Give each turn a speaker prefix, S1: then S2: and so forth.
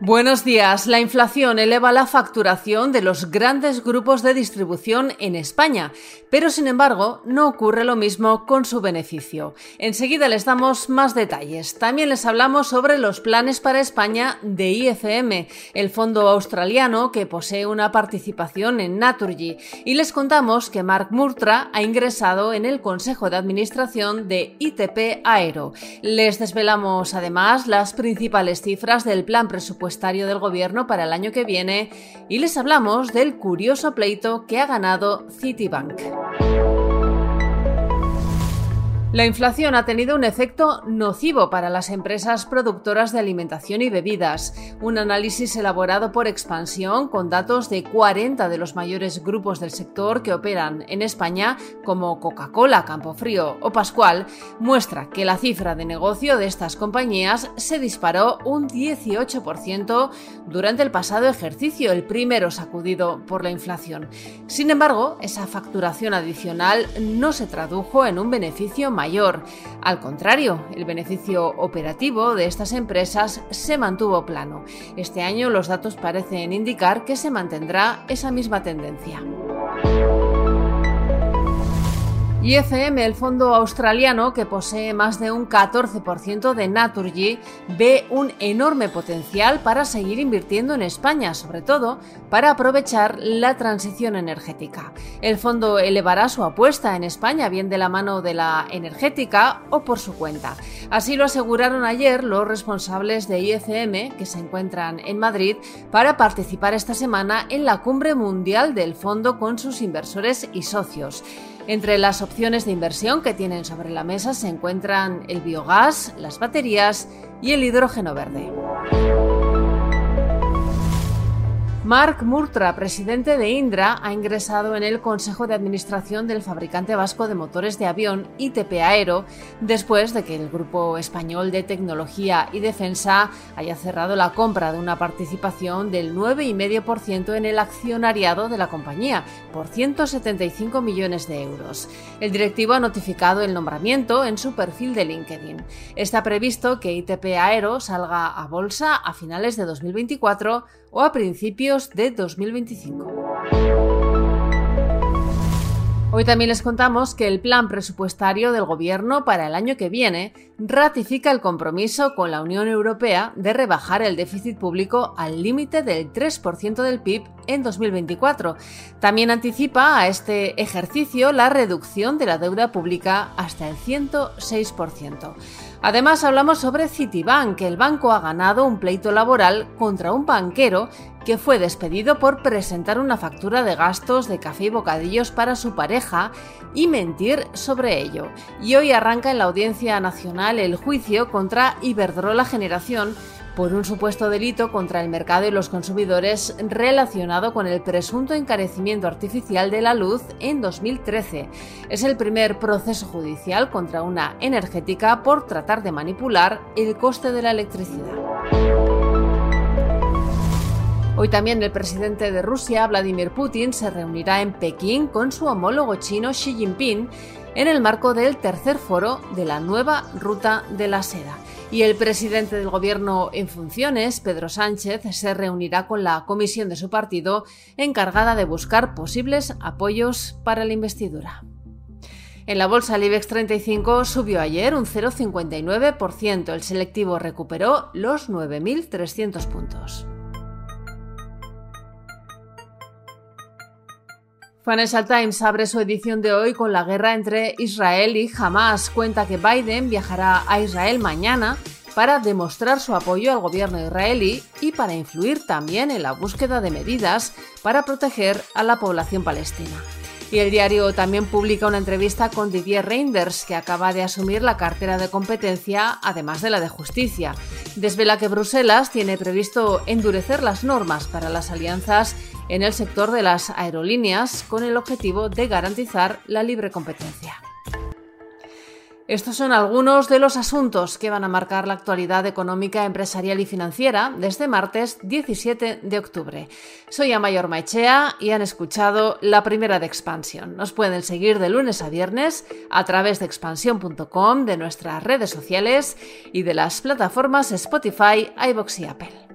S1: Buenos días. La inflación eleva la facturación de los grandes grupos de distribución en España, pero sin embargo no ocurre lo mismo con su beneficio. Enseguida les damos más detalles. También les hablamos sobre los planes para España de IFM, el fondo australiano que posee una participación en Naturgy, y les contamos que Mark Murtra ha ingresado en el Consejo de Administración de ITP Aero. Les desvelamos además las principales cifras del plan presupuestario del Gobierno para el año que viene y les hablamos del curioso pleito que ha ganado Citibank. La inflación ha tenido un efecto nocivo para las empresas productoras de alimentación y bebidas. Un análisis elaborado por Expansión con datos de 40 de los mayores grupos del sector que operan en España, como Coca-Cola, Campofrío o Pascual, muestra que la cifra de negocio de estas compañías se disparó un 18% durante el pasado ejercicio, el primero sacudido por la inflación. Sin embargo, esa facturación adicional no se tradujo en un beneficio Al contrario, el beneficio operativo de estas empresas se mantuvo plano. Este año los datos parecen indicar que se mantendrá esa misma tendencia. IFM, el fondo australiano que posee más de un 14% de Naturgy, ve un enorme potencial para seguir invirtiendo en España, sobre todo para aprovechar la transición energética. El fondo elevará su apuesta en España bien de la mano de la energética o por su cuenta. Así lo aseguraron ayer los responsables de IFM que se encuentran en Madrid para participar esta semana en la cumbre mundial del fondo con sus inversores y socios. Entre las opciones de inversión que tienen sobre la mesa se encuentran el biogás, las baterías y el hidrógeno verde. Marc Murtra, presidente de Indra, ha ingresado en el Consejo de Administración del fabricante vasco de motores de avión ITP Aero después de que el Grupo Español de Tecnología y Defensa haya cerrado la compra de una participación del 9,5% en el accionariado de la compañía por 175 millones de euros. El directivo ha notificado el nombramiento en su perfil de LinkedIn. Está previsto que ITP Aero salga a bolsa a finales de 2024 o a principios de 2025. Hoy también les contamos que el plan presupuestario del Gobierno para el año que viene ratifica el compromiso con la Unión Europea de rebajar el déficit público al límite del 3% del PIB en 2024. También anticipa a este ejercicio la reducción de la deuda pública hasta el 106%. Además, hablamos sobre Citibank, que el banco ha ganado un pleito laboral contra un banquero que fue despedido por presentar una factura de gastos de café y bocadillos para su pareja y mentir sobre ello. Y hoy arranca en la Audiencia Nacional el juicio contra Iberdrola Generación por un supuesto delito contra el mercado y los consumidores relacionado con el presunto encarecimiento artificial de la luz en 2013. Es el primer proceso judicial contra una energética por tratar de manipular el coste de la electricidad. Hoy también el presidente de Rusia, Vladimir Putin, se reunirá en Pekín con su homólogo chino Xi Jinping en el marco del tercer foro de la nueva Ruta de la Seda y el presidente del gobierno en funciones, Pedro Sánchez, se reunirá con la comisión de su partido encargada de buscar posibles apoyos para la investidura. En la bolsa el IBEX 35 subió ayer un 0,59%. El selectivo recuperó los 9.300 puntos. Financial Times abre su edición de hoy con la guerra entre Israel y Hamas. Cuenta que Biden viajará a Israel mañana para demostrar su apoyo al gobierno israelí y para influir también en la búsqueda de medidas para proteger a la población palestina. Y el diario también publica una entrevista con Didier Reinders, que acaba de asumir la cartera de competencia, además de la de justicia. Desvela que Bruselas tiene previsto endurecer las normas para las alianzas en el sector de las aerolíneas con el objetivo de garantizar la libre competencia. Estos son algunos de los asuntos que van a marcar la actualidad económica, empresarial y financiera desde martes 17 de octubre. Soy Amayor Maichea y han escuchado la primera de Expansión. Nos pueden seguir de lunes a viernes a través de expansión.com, de nuestras redes sociales y de las plataformas Spotify, iBox y Apple.